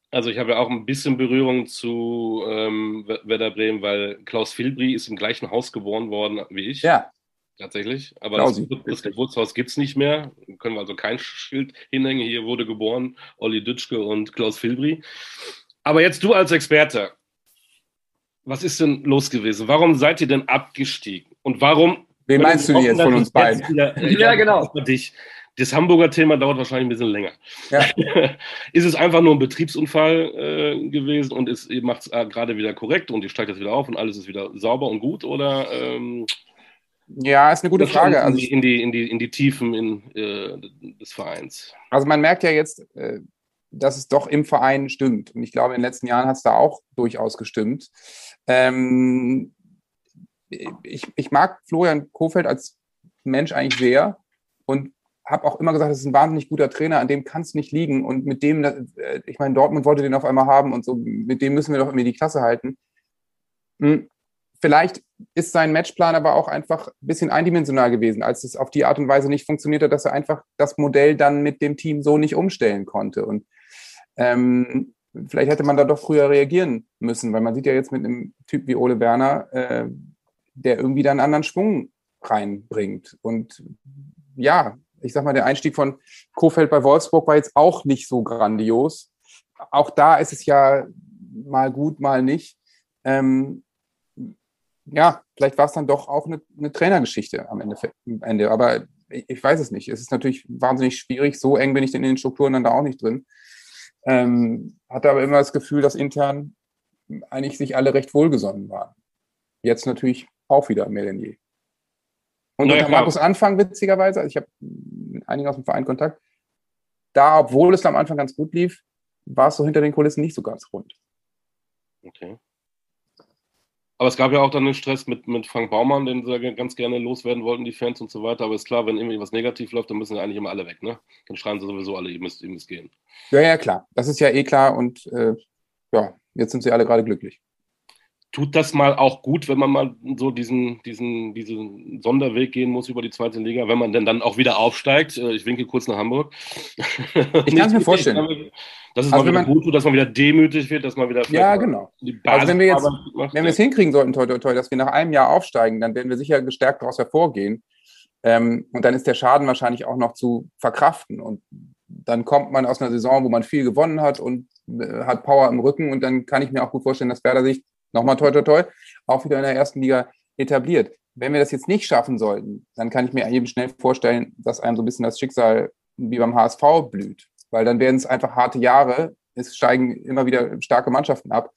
Also ich habe ja auch ein bisschen Berührung zu ähm, Werder Bremen, weil Klaus Filbri ist im gleichen Haus geboren worden wie ich. Ja. Tatsächlich. Aber das, das, Geburtshaus gibt es nicht mehr. Können wir also kein Schild hinhängen. Hier wurde geboren Olli Dütschke und Klaus Filbri. Aber jetzt du als Experte was ist denn los gewesen? Warum seid ihr denn abgestiegen? Und warum? Wen meinst du jetzt von uns beiden? Wieder, äh, ja, genau. Dich. Das Hamburger Thema dauert wahrscheinlich ein bisschen länger. Ja. ist es einfach nur ein Betriebsunfall äh, gewesen und ist, ihr macht es äh, gerade wieder korrekt und ihr steigt jetzt wieder auf und alles ist wieder sauber und gut? Oder ähm, ja, ist eine gute Frage. Also in die, in die, in die Tiefen in, äh, des Vereins. Also man merkt ja jetzt, äh, dass es doch im Verein stimmt. Und ich glaube, in den letzten Jahren hat es da auch durchaus gestimmt. Ähm, ich, ich mag Florian Kofeld als Mensch eigentlich sehr und habe auch immer gesagt, das ist ein wahnsinnig guter Trainer, an dem kann es nicht liegen. Und mit dem, äh, ich meine, Dortmund wollte den auf einmal haben und so, mit dem müssen wir doch irgendwie die Klasse halten. Hm, vielleicht ist sein Matchplan aber auch einfach ein bisschen eindimensional gewesen, als es auf die Art und Weise nicht funktioniert hat, dass er einfach das Modell dann mit dem Team so nicht umstellen konnte. Und ähm, vielleicht hätte man da doch früher reagieren müssen, weil man sieht ja jetzt mit einem Typ wie Ole Werner, äh, der irgendwie da einen anderen Schwung reinbringt. Und ja, ich sag mal, der Einstieg von Kofeld bei Wolfsburg war jetzt auch nicht so grandios. Auch da ist es ja mal gut, mal nicht. Ähm, ja, vielleicht war es dann doch auch eine, eine Trainergeschichte am Ende, am Ende. Aber ich, ich, weiß es nicht. Es ist natürlich wahnsinnig schwierig. So eng bin ich denn in den Strukturen dann da auch nicht drin. Ähm, hatte aber immer das Gefühl, dass intern eigentlich sich alle recht wohlgesonnen waren. Jetzt natürlich auch wieder mehr denn je. Und naja, unter Markus Anfang, witzigerweise, also ich habe mit einigen aus dem Verein Kontakt, da, obwohl es am Anfang ganz gut lief, war es so hinter den Kulissen nicht so ganz rund. Okay. Aber es gab ja auch dann den Stress mit, mit Frank Baumann, den sie ganz gerne loswerden wollten, die Fans und so weiter. Aber ist klar, wenn irgendwie was negativ läuft, dann müssen ja eigentlich immer alle weg, ne? Dann schreien sie sowieso alle, ihr müsst, ihr müsst gehen. Ja, ja, klar. Das ist ja eh klar und äh, ja, jetzt sind sie alle gerade glücklich tut das mal auch gut, wenn man mal so diesen, diesen, diesen Sonderweg gehen muss über die zweite Liga, wenn man denn dann auch wieder aufsteigt. Äh, ich winke kurz nach Hamburg. Ich kann es mir vorstellen. Dass es also mal wieder man, gut tut, dass man wieder demütig wird, dass man wieder Ja, genau. Also wenn wir jetzt, macht, wenn wir es hinkriegen sollten, toi, toi, toi, dass wir nach einem Jahr aufsteigen, dann werden wir sicher gestärkt daraus hervorgehen. Ähm, und dann ist der Schaden wahrscheinlich auch noch zu verkraften. Und dann kommt man aus einer Saison, wo man viel gewonnen hat und äh, hat Power im Rücken. Und dann kann ich mir auch gut vorstellen, dass Werder sich nochmal toi toi toi, auch wieder in der ersten Liga etabliert. Wenn wir das jetzt nicht schaffen sollten, dann kann ich mir eben schnell vorstellen, dass einem so ein bisschen das Schicksal wie beim HSV blüht. Weil dann werden es einfach harte Jahre. Es steigen immer wieder starke Mannschaften ab.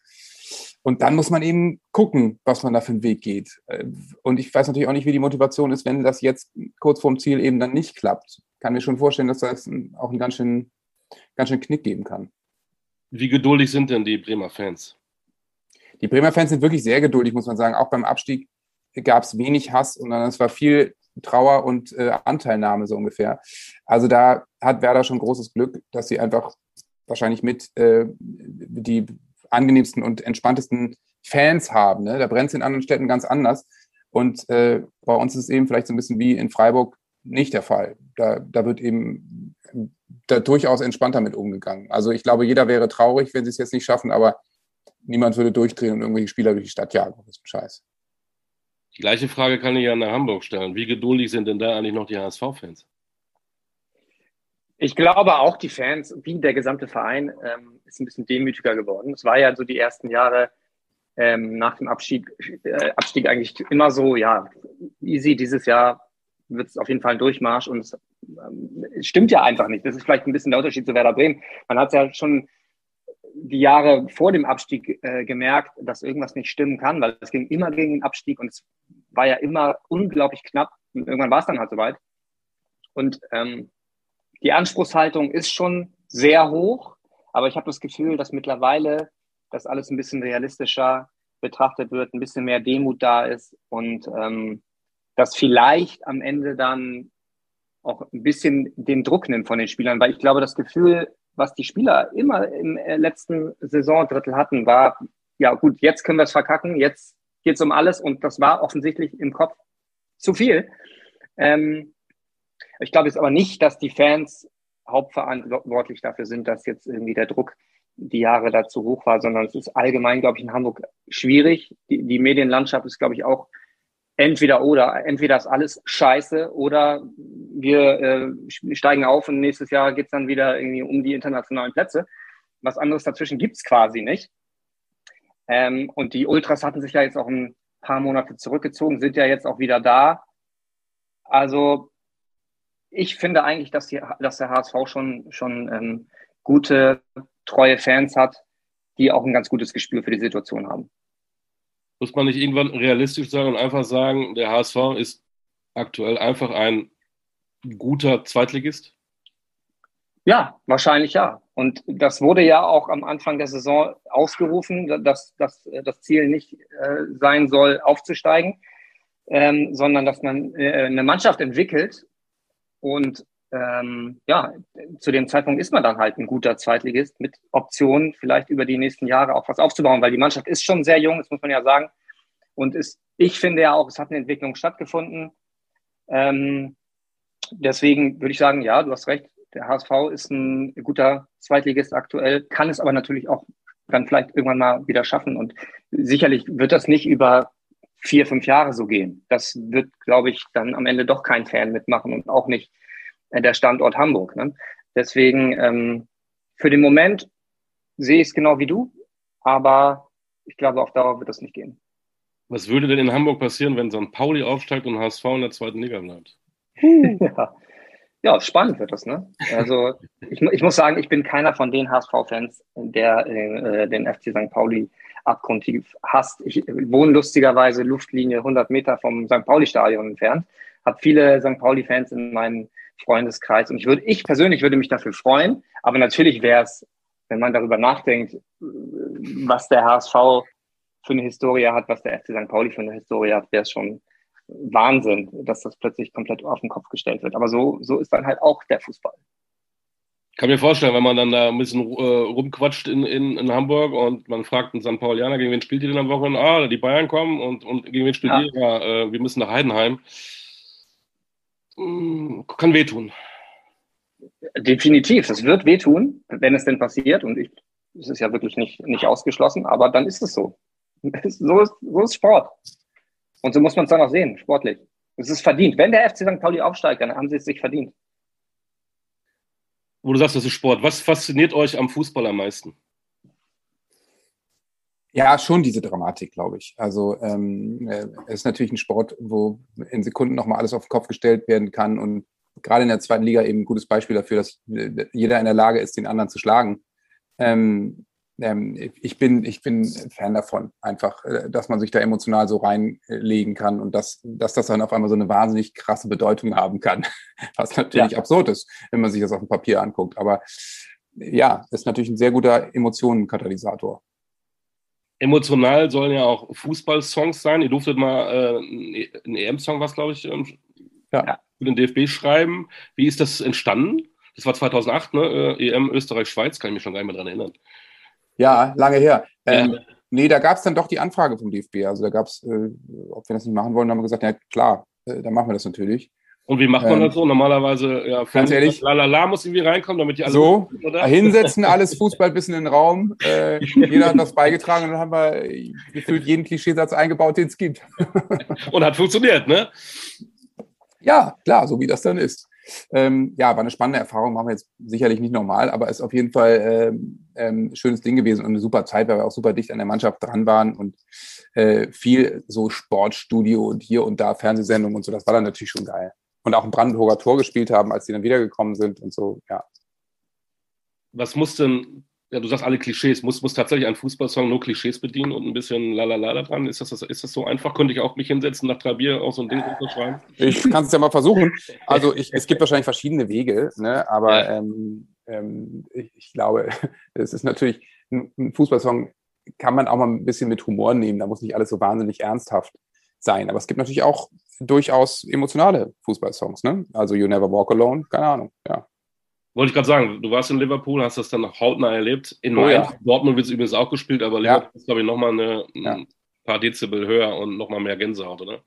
Und dann muss man eben gucken, was man da für einen Weg geht. Und ich weiß natürlich auch nicht, wie die Motivation ist, wenn das jetzt kurz vorm Ziel eben dann nicht klappt. Kann mir schon vorstellen, dass das auch einen ganz schön, ganz schön Knick geben kann. Wie geduldig sind denn die Bremer Fans? Die Bremer Fans sind wirklich sehr geduldig, muss man sagen. Auch beim Abstieg gab es wenig Hass dann, es war viel Trauer und äh, Anteilnahme so ungefähr. Also da hat Werder schon großes Glück, dass sie einfach wahrscheinlich mit äh, die angenehmsten und entspanntesten Fans haben. Ne? Da brennt es in anderen Städten ganz anders. Und äh, bei uns ist es eben vielleicht so ein bisschen wie in Freiburg nicht der Fall. Da, da wird eben da durchaus entspannter mit umgegangen. Also ich glaube, jeder wäre traurig, wenn sie es jetzt nicht schaffen, aber niemand würde durchdrehen und irgendwelche Spieler durch die Stadt jagen. Das ist ein Scheiß. Die gleiche Frage kann ich ja nach Hamburg stellen. Wie geduldig sind denn da eigentlich noch die HSV-Fans? Ich glaube auch, die Fans, wie der gesamte Verein, ähm, ist ein bisschen demütiger geworden. Es war ja so die ersten Jahre ähm, nach dem Abstieg, äh, Abstieg eigentlich immer so, ja, easy, dieses Jahr wird es auf jeden Fall ein Durchmarsch und es, ähm, es, stimmt ja einfach nicht. Das ist vielleicht ein bisschen der Unterschied zu Werder Bremen. Man hat es ja schon die Jahre vor dem Abstieg äh, gemerkt, dass irgendwas nicht stimmen kann, weil es ging immer gegen den Abstieg und es war ja immer unglaublich knapp. Und irgendwann war es dann halt soweit. Und ähm, die Anspruchshaltung ist schon sehr hoch, aber ich habe das Gefühl, dass mittlerweile das alles ein bisschen realistischer betrachtet wird, ein bisschen mehr Demut da ist und ähm, dass vielleicht am Ende dann auch ein bisschen den Druck nimmt von den Spielern, weil ich glaube, das Gefühl was die Spieler immer im äh, letzten Saisondrittel hatten, war, ja gut, jetzt können wir es verkacken, jetzt geht es um alles und das war offensichtlich im Kopf zu viel. Ähm, ich glaube jetzt aber nicht, dass die Fans hauptverantwortlich dafür sind, dass jetzt irgendwie der Druck die Jahre dazu hoch war, sondern es ist allgemein, glaube ich, in Hamburg schwierig. Die, die Medienlandschaft ist, glaube ich, auch entweder oder. Entweder ist alles scheiße oder wir äh, steigen auf und nächstes Jahr geht es dann wieder irgendwie um die internationalen Plätze. Was anderes dazwischen gibt es quasi nicht. Ähm, und die Ultras hatten sich ja jetzt auch ein paar Monate zurückgezogen, sind ja jetzt auch wieder da. Also ich finde eigentlich, dass, die, dass der HSV schon, schon ähm, gute, treue Fans hat, die auch ein ganz gutes Gespür für die Situation haben. Muss man nicht irgendwann realistisch sein und einfach sagen, der HSV ist aktuell einfach ein guter Zweitligist? Ja, wahrscheinlich ja. Und das wurde ja auch am Anfang der Saison ausgerufen, dass, dass das Ziel nicht äh, sein soll, aufzusteigen. ähm, sondern dass man äh, eine Mannschaft entwickelt und ähm, ja, zu dem Zeitpunkt ist man dann halt ein guter Zweitligist mit Optionen, vielleicht über die nächsten Jahre auch was aufzubauen, weil die Mannschaft ist schon sehr jung, das muss man ja sagen. Und ist, ich finde ja auch, es hat eine Entwicklung stattgefunden. Ähm, deswegen würde ich sagen, ja, du hast recht, der HSV ist ein guter Zweitligist aktuell, kann es aber natürlich auch dann vielleicht irgendwann mal wieder schaffen. Und sicherlich wird das nicht über vier, fünf Jahre so gehen. Das wird, glaube ich, dann am Ende doch kein Fan mitmachen und auch nicht der Standort Hamburg. Ne? Deswegen ähm, für den Moment sehe ich es genau wie du, aber ich glaube, auf Dauer wird das nicht gehen. Was würde denn in Hamburg passieren, wenn St. Pauli aufsteigt und HSV in der zweiten Liga bleibt? ja. ja, spannend wird das, ne? Also ich, ich muss sagen, ich bin keiner von den HSV-Fans, der äh, den FC St. Pauli abgrundtief hasst. Ich wohne lustigerweise Luftlinie 100 Meter vom St. Pauli-Stadion entfernt, habe viele St. Pauli-Fans in meinem Freundeskreis und ich würde, ich persönlich würde mich dafür freuen, aber natürlich wäre es, wenn man darüber nachdenkt, was der HSV für eine Historie hat, was der FC St. Pauli für eine Historie hat, wäre es schon Wahnsinn, dass das plötzlich komplett auf den Kopf gestellt wird. Aber so, so ist dann halt auch der Fußball. Ich kann mir vorstellen, wenn man dann da ein bisschen äh, rumquatscht in, in, in Hamburg und man fragt einen St. Paulianer, gegen wen spielt ihr denn am Wochenende? Ah, die Bayern kommen und, und gegen wen spielt ja. ihr? Ja, äh, wir müssen nach Heidenheim. Hm, kann wehtun. Definitiv, es wird wehtun, wenn es denn passiert. Und ich, es ist ja wirklich nicht, nicht ausgeschlossen, aber dann ist es so. so, ist, so ist Sport. Und so muss man es dann auch sehen, sportlich. Es ist verdient. Wenn der FC St. Pauli aufsteigt, dann haben sie es sich verdient. Wo du sagst, das ist Sport. Was fasziniert euch am Fußball am meisten? Ja, schon diese Dramatik, glaube ich. Also ähm, äh, es ist natürlich ein Sport, wo in Sekunden nochmal alles auf den Kopf gestellt werden kann und gerade in der zweiten Liga eben ein gutes Beispiel dafür, dass äh, jeder in der Lage ist, den anderen zu schlagen. Ähm, ähm, ich, bin, ich bin Fan davon, einfach, äh, dass man sich da emotional so reinlegen kann und dass, dass das dann auf einmal so eine wahnsinnig krasse Bedeutung haben kann, was natürlich ja. absurd ist, wenn man sich das auf dem Papier anguckt. Aber ja, ist natürlich ein sehr guter Emotionenkatalysator. Emotional sollen ja auch Fußballsongs sein. Ihr durftet mal äh, einen EM-Song, was glaube ich, ähm, ja. für den DFB schreiben. Wie ist das entstanden? Das war 2008, ne? Äh, EM Österreich-Schweiz, kann ich mich schon gar nicht mehr dran erinnern. Ja, lange her. Ähm, ja. Nee, da gab es dann doch die Anfrage vom DFB. Also da gab es, äh, ob wir das nicht machen wollen, haben wir gesagt, ja klar, äh, dann machen wir das natürlich. Und wie macht man ähm, das so? Normalerweise, ja, ganz ehrlich, lalala muss irgendwie reinkommen, damit die alle. So, wissen, hinsetzen, alles Fußball bis in den Raum. Äh, jeder hat was beigetragen und dann haben wir gefühlt jeden Klischeesatz eingebaut, den es gibt. und hat funktioniert, ne? Ja, klar, so wie das dann ist. Ähm, ja, war eine spannende Erfahrung, machen wir jetzt sicherlich nicht normal, aber ist auf jeden Fall ähm, ähm, schönes Ding gewesen und eine super Zeit, weil wir auch super dicht an der Mannschaft dran waren und äh, viel so Sportstudio und hier und da Fernsehsendungen und so, das war dann natürlich schon geil. Und auch ein Brandenburger Tor gespielt haben, als die dann wiedergekommen sind und so, ja. Was muss denn ja, du sagst alle Klischees. Muss, muss tatsächlich ein Fußballsong nur Klischees bedienen und ein bisschen lalala dran? Ist das, ist das so einfach? Könnte ich auch mich hinsetzen, nach drei Bier auch so ein Ding runterschreiben? Ich kann es ja mal versuchen. Also ich, es gibt wahrscheinlich verschiedene Wege, ne? aber ja. ähm, ähm, ich, ich, glaube, es ist natürlich, ein Fußballsong kann man auch mal ein bisschen mit Humor nehmen. Da muss nicht alles so wahnsinnig ernsthaft sein. Aber es gibt natürlich auch durchaus emotionale Fußballsongs. Ne? Also You Never Walk Alone, keine Ahnung, ja. Wollte ich gerade sagen, du warst in Liverpool, hast das dann hautnah erlebt. In oh, ja. Dortmund wird es übrigens auch gespielt, aber Liverpool ja. ist, glaube ich, nochmal ein ja. paar Dezibel höher und nochmal mehr Gänsehaut, oder?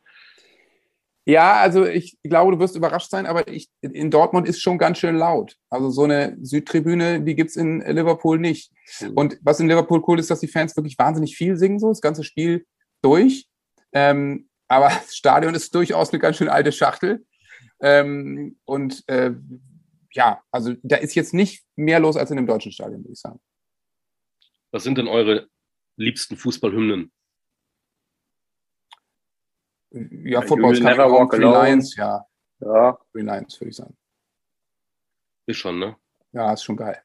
Ja, also ich glaube, du wirst überrascht sein, aber ich, in Dortmund ist schon ganz schön laut. Also so eine Südtribüne, die gibt es in Liverpool nicht. Mhm. Und was in Liverpool cool ist, dass die Fans wirklich wahnsinnig viel singen, so das ganze Spiel durch. Ähm, aber das Stadion ist durchaus eine ganz schön alte Schachtel. Ähm, und äh, ja, also da ist jetzt nicht mehr los als in dem deutschen Stadion, würde ich sagen. Was sind denn eure liebsten Fußballhymnen? Ja, Football Never Walk Alone. Lions, ja. Ja. Three Lions, würde ich sagen. Ist schon, ne? Ja, ist schon geil.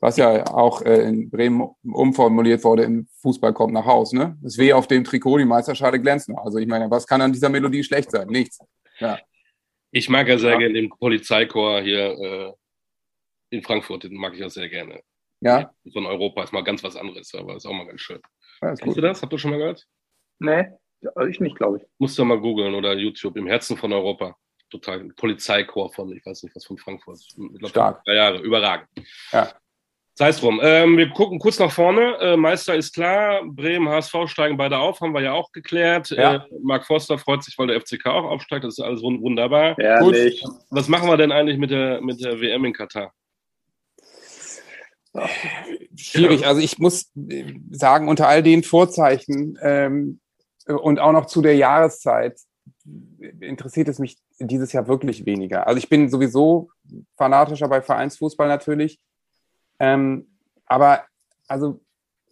Was ja auch äh, in Bremen umformuliert wurde, im Fußball kommt nach Haus, ne? Es weh auf dem Trikot, die Meisterschale glänzt noch. Also ich meine, was kann an dieser Melodie schlecht sein? Nichts. Ja. Ich mag ja sehr ja. gerne den Polizeikorps hier äh, in Frankfurt, den mag ich auch sehr gerne. Ja. So in Europa ist mal ganz was anderes, aber ist auch mal ganz schön. Ja, Kennst du das? Habt ihr schon mal gehört? Nee. Ich nicht, glaube ich. Musst du mal googeln oder YouTube, im Herzen von Europa. Total. Polizeikorps von, ich weiß nicht was, von Frankfurt. Ich glaub, Stark. Drei Jahre, überragend. Ja. Sei es drum. Ähm, wir gucken kurz nach vorne. Äh, Meister ist klar. Bremen, HSV steigen beide auf, haben wir ja auch geklärt. Ja. Äh, Marc Forster freut sich, weil der FCK auch aufsteigt. Das ist alles wun- wunderbar. Ehrlich. Was machen wir denn eigentlich mit der, mit der WM in Katar? Schwierig. Also ich muss sagen, unter all den Vorzeichen ähm, und auch noch zu der Jahreszeit interessiert es mich dieses Jahr wirklich weniger. Also ich bin sowieso fanatischer bei Vereinsfußball natürlich. Ähm, aber also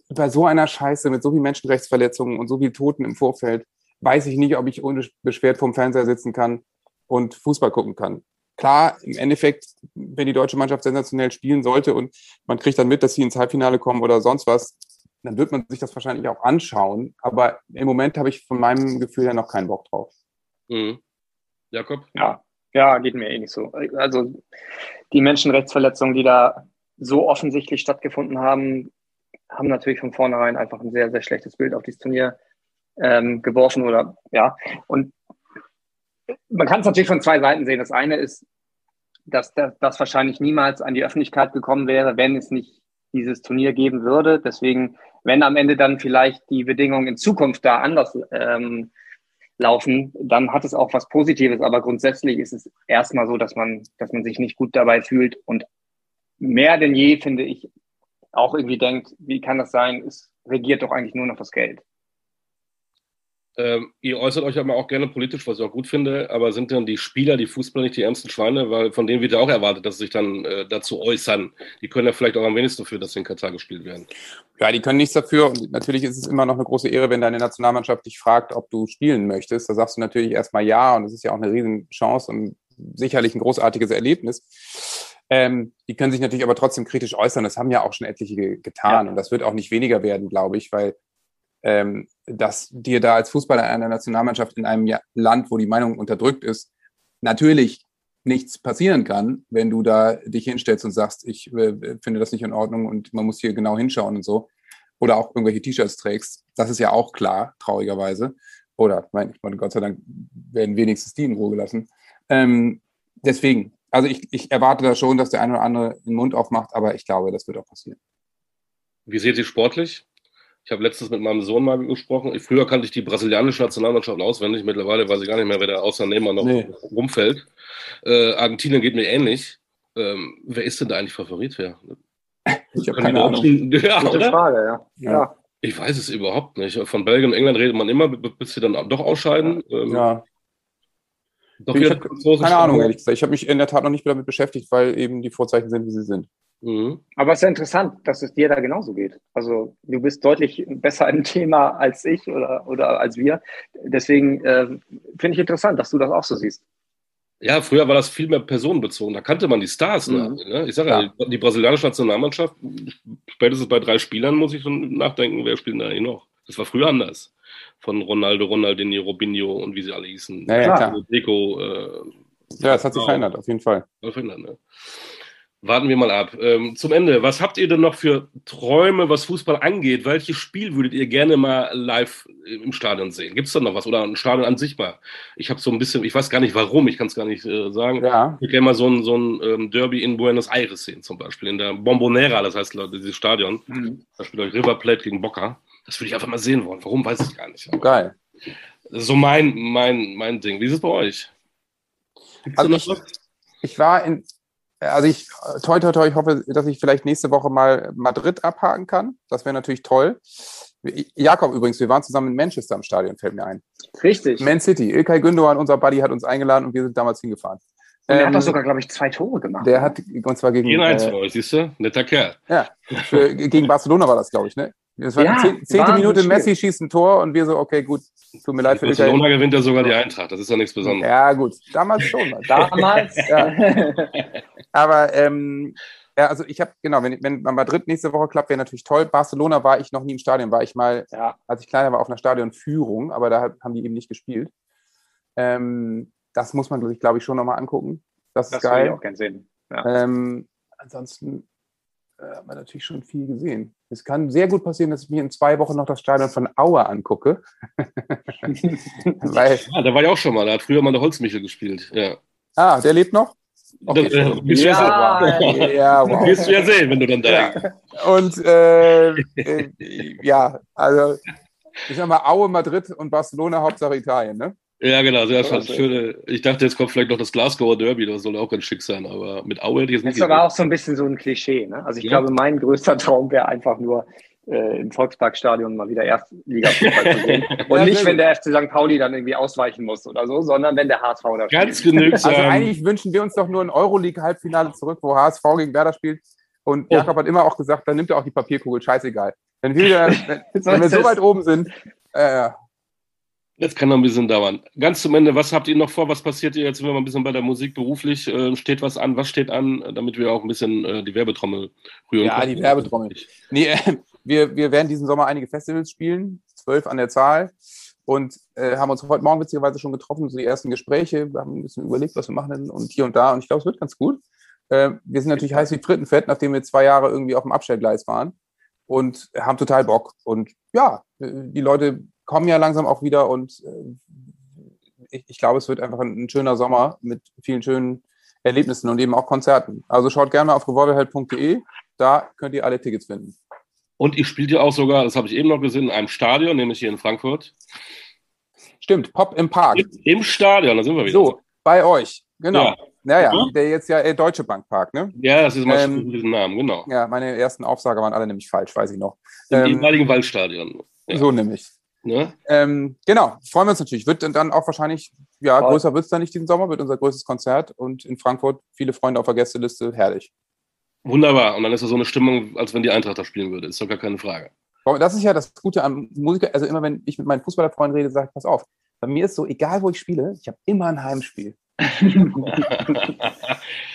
bei so einer Scheiße mit so vielen Menschenrechtsverletzungen und so vielen Toten im Vorfeld weiß ich nicht, ob ich unbeschwert vorm Fernseher sitzen kann und Fußball gucken kann. Klar, im Endeffekt, wenn die deutsche Mannschaft sensationell spielen sollte und man kriegt dann mit, dass sie ins Halbfinale kommen oder sonst was, dann wird man sich das wahrscheinlich auch anschauen. Aber im Moment habe ich von meinem Gefühl her noch keinen Bock drauf. Mhm. Jakob? Ja, ja, geht mir eh nicht so. Also die Menschenrechtsverletzungen, die da so offensichtlich stattgefunden haben, haben natürlich von vornherein einfach ein sehr, sehr schlechtes Bild auf dieses Turnier ähm, geworfen oder ja. Und man kann es natürlich von zwei Seiten sehen. Das eine ist, dass das, wahrscheinlich niemals an die Öffentlichkeit gekommen wäre, wenn es nicht dieses Turnier geben würde. Deswegen, wenn am Ende dann vielleicht die Bedingungen in Zukunft da anders ähm, laufen, dann hat es auch was Positives. Aber grundsätzlich ist es erstmal so, dass man, dass man sich nicht gut dabei fühlt und mehr denn je, finde ich, auch irgendwie denkt, wie kann das sein? Es regiert doch eigentlich nur noch das Geld. Ähm, ihr äußert euch aber auch gerne politisch, was ich auch gut finde, aber sind denn die Spieler, die Fußballer nicht die ärmsten Schweine? Weil von denen wird ja auch erwartet, dass sie sich dann äh, dazu äußern. Die können ja vielleicht auch am wenigsten dafür, dass sie in Katar gespielt werden. Ja, die können nichts dafür. Und natürlich ist es immer noch eine große Ehre, wenn deine Nationalmannschaft dich fragt, ob du spielen möchtest. Da sagst du natürlich erstmal ja. Und es ist ja auch eine riesen Chance und sicherlich ein großartiges Erlebnis. Ähm, die können sich natürlich aber trotzdem kritisch äußern. Das haben ja auch schon etliche ge getan. Ja. Und das wird auch nicht weniger werden, glaube ich, weil ähm, dass dir da als Fußballer einer Nationalmannschaft in einem Land, wo die Meinung unterdrückt ist, natürlich nichts passieren kann, wenn du da dich hinstellst und sagst, ich äh, finde das nicht in Ordnung und man muss hier genau hinschauen und so. Oder auch irgendwelche T-Shirts trägst. Das ist ja auch klar, traurigerweise. Oder, mein, ich meine, Gott sei Dank werden wenigstens die in Ruhe gelassen. Ähm, deswegen, also ich, ich erwarte da schon, dass der eine oder andere den Mund aufmacht, aber ich glaube, das wird auch passieren. Wie seht ihr sportlich? Ich habe letztens mit meinem Sohn mal gesprochen. Ich, früher kannte ich die brasilianische Nationalmannschaft auswendig. Mittlerweile weiß ich gar nicht mehr, wer da außer Neymar noch Nee. rumfällt. Äh, Argentinien geht mir ähnlich. Ähm, wer ist denn da eigentlich Favorit? Wer? Ich habe keine Ahnung. Ja, Gute oder? Frage, ja. Ja. ja. Ich weiß es überhaupt nicht. Von Belgien und England redet man immer, bis sie dann doch ausscheiden. Ähm, Ja, doch ich wieder hab keine Ahnung, ehrlich gesagt. Ich habe mich in der Tat noch nicht damit beschäftigt, weil eben die Vorzeichen sind, wie sie sind. Mhm. Aber es ist ja interessant, dass es dir da genauso geht. Also du bist deutlich besser im Thema als ich oder, oder als wir. Deswegen äh, finde ich interessant, dass du das auch so siehst. Ja, früher war das viel mehr personenbezogen. Da kannte man die Stars. Mhm. Ne? Ich sage ja, die, die brasilianische Nationalmannschaft, spätestens bei drei Spielern muss ich schon nachdenken, wer spielt denn da eigentlich noch? Das war früher anders. Von Ronaldo, Ronaldinho, Robinho und wie sie alle hießen. Ja, ja, Klar. Deco, äh, Ja, es hat sich Genau. verändert, auf jeden Fall. verändert, ne? Warten wir mal ab. Ähm, zum Ende, was habt ihr denn noch für Träume, was Fußball angeht? Welches Spiel würdet ihr gerne mal live im Stadion sehen? Gibt es da noch was? Oder ein Stadion an sich mal? Ich habe so ein bisschen, ich weiß gar nicht warum, ich kann es gar nicht äh, sagen. Ja, Ich würde gerne mal so ein, so ein ähm, Derby in Buenos Aires sehen, zum Beispiel. In der Bombonera, das heißt Leute, dieses Stadion. Da spielt euch River Plate gegen Boca. Das würde ich einfach mal sehen wollen. Warum, weiß ich gar nicht. Aber geil. das ist so mein, mein, mein Ding. Wie ist es bei euch? Gibt's Also ich-? Ich war in, also ich, toi, toi, toi, ich hoffe, dass ich vielleicht nächste Woche mal Madrid abhaken kann. Das wäre natürlich toll. Jakob übrigens, wir waren zusammen in Manchester im Stadion, fällt mir ein. Richtig. Man City. Ilkay Gündogan, unser Buddy, hat uns eingeladen und wir sind damals hingefahren. Und er Ähm, hat doch sogar, glaube ich, zwei Tore gemacht. der hat, und zwar gegen, Jeden eins von äh, euch, siehst du? Netter Kerl. ja, für, gegen Barcelona war das, glaube ich, ne? Das war Ja, zehnte Wahnsinn Minute, Spiel. Messi schießt ein Tor und wir so, okay, gut, tut mir leid für Ilkay. Barcelona gewinnt ja sogar die Eintracht. Das ist ja nichts Besonderes. Ja, gut, damals schon. Damals. Ja. Aber ähm, ja, also ich habe, genau, wenn, wenn Madrid nächste Woche klappt, wäre natürlich toll. Barcelona war ich noch nie im Stadion, war ich mal, ja. als ich kleiner war, auf einer Stadionführung, aber da haben die eben nicht gespielt. Ähm, das muss man, sich, glaube ich, schon nochmal angucken. Das ist Das würde ich geil. auch gern sehen. Ja. Ähm, ansonsten, äh, haben wir natürlich schon viel gesehen. Es kann sehr gut passieren, dass ich mir in zwei Wochen noch das Stadion von Aue angucke. Weil, ja, da war ich auch schon mal. Da hat früher mal der Holzmichel gespielt. Ja. Ah, der lebt noch? Okay, das, äh, ja, ja, ja, wow. Wirst du ja sehen, wenn du dann da ja. Und äh, äh, ja, also ich sag mal Aue, Madrid und Barcelona, Hauptsache Italien, ne? Ja, genau, sehr ja, schön. Ich dachte, jetzt kommt vielleicht noch das Glasgower Derby, das soll auch ganz schick sein, aber mit Aue hätte ich jetzt nicht. Das ist aber auch so ein bisschen so ein Klischee. Ne? Also ich ja. glaube, mein größter Traum wäre einfach nur äh, im Volksparkstadion mal wieder Erstliga-Fußball zu sehen. Und ja, nicht, wenn der FC St. Pauli dann irgendwie ausweichen muss oder so, sondern wenn der HSV da Ganz genügsam. Also eigentlich wünschen wir uns doch nur ein Euroleague-Halbfinale zurück, wo HSV gegen Werder spielt. Und oh. Jakob hat immer auch gesagt, dann nimmt er auch die Papierkugel, scheißegal. Wenn wir, wenn, wenn wir so weit oben sind, äh, das kann noch ein bisschen dauern. Ganz zum Ende, was habt ihr noch vor? Was passiert ihr jetzt, wenn wir ein bisschen bei der Musik beruflich? Äh, steht was an? Was steht an, damit wir auch ein bisschen äh, die Werbetrommel rühren Ja, können? die Werbetrommel. Nee, äh, wir, wir werden diesen Sommer einige Festivals spielen, zwölf an der Zahl. Und äh, haben uns heute Morgen witzigerweise schon getroffen, so die ersten Gespräche. Wir haben ein bisschen überlegt, was wir machen und hier und da. Und ich glaube, es wird ganz gut. Äh, wir sind natürlich heiß wie Frittenfett, nachdem wir zwei Jahre irgendwie auf dem Abstellgleis waren und haben total Bock. Und ja, die Leute kommen ja langsam auch wieder und äh, ich, ich glaube, es wird einfach ein, ein, schöner Sommer mit vielen schönen Erlebnissen und eben auch Konzerten. Also schaut gerne auf revolverheld.de, da könnt ihr alle Tickets finden. Und ihr spielt ja auch sogar, das habe ich eben noch gesehen, in einem Stadion, nämlich hier in Frankfurt. Stimmt, Pop im Park. Im, Stadion, da sind wir wieder. So, bei euch, genau. Ja. Naja, ja, der jetzt ja äh, Deutsche Bank Park, ne? Ja, das ist mal ähm, Namen, genau. Ja, meine ersten Aufsager waren alle nämlich falsch, weiß ich noch. Im ähm, ehemaligen Waldstadion. Ja. So nämlich. Ne? Ähm, genau, freuen wir uns natürlich. Wird dann auch wahrscheinlich, ja, Voll. größer wird es dann nicht diesen Sommer, wird unser größtes Konzert und in Frankfurt viele Freunde auf der Gästeliste, herrlich. Wunderbar. Und dann ist das so eine Stimmung, als wenn die Eintracht da spielen würde. Ist doch gar keine Frage. Das ist ja das Gute am Musiker. Also immer, wenn ich mit meinen Fußballerfreunden rede, sage ich, pass auf. Bei mir ist so, egal wo ich spiele, ich habe immer ein Heimspiel.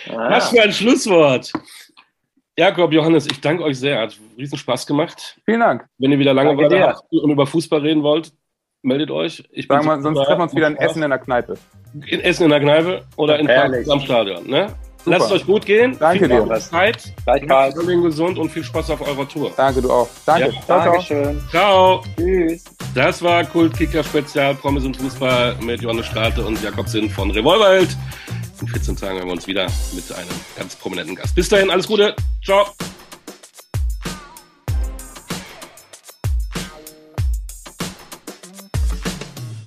Was für ein Schlusswort. Jakob, Johannes, ich danke euch sehr. Hat riesen Spaß gemacht. Vielen Dank. Wenn ihr wieder lange habt und über Fußball reden wollt, meldet euch. Ich Sagen wir, sonst treffen wir uns wieder in Essen in der Kneipe. In Essen in der Kneipe oder in Frankfurt am Stadion. Ne? Super. Lasst euch gut gehen. Danke viel dir. Zeit. Gleichfalls. gesund und viel Spaß auf eurer Tour. Danke, du auch. Danke. Ja. Ciao, Dankeschön. Ciao. Tschüss. Das war Kultkicker Spezial Promis und Fußball mit Johannes Strate und Jakob Sinn von Revolverheld. In 14 Tagen hören wir uns wieder mit einem ganz prominenten Gast. Bis dahin, alles Gute. Ciao.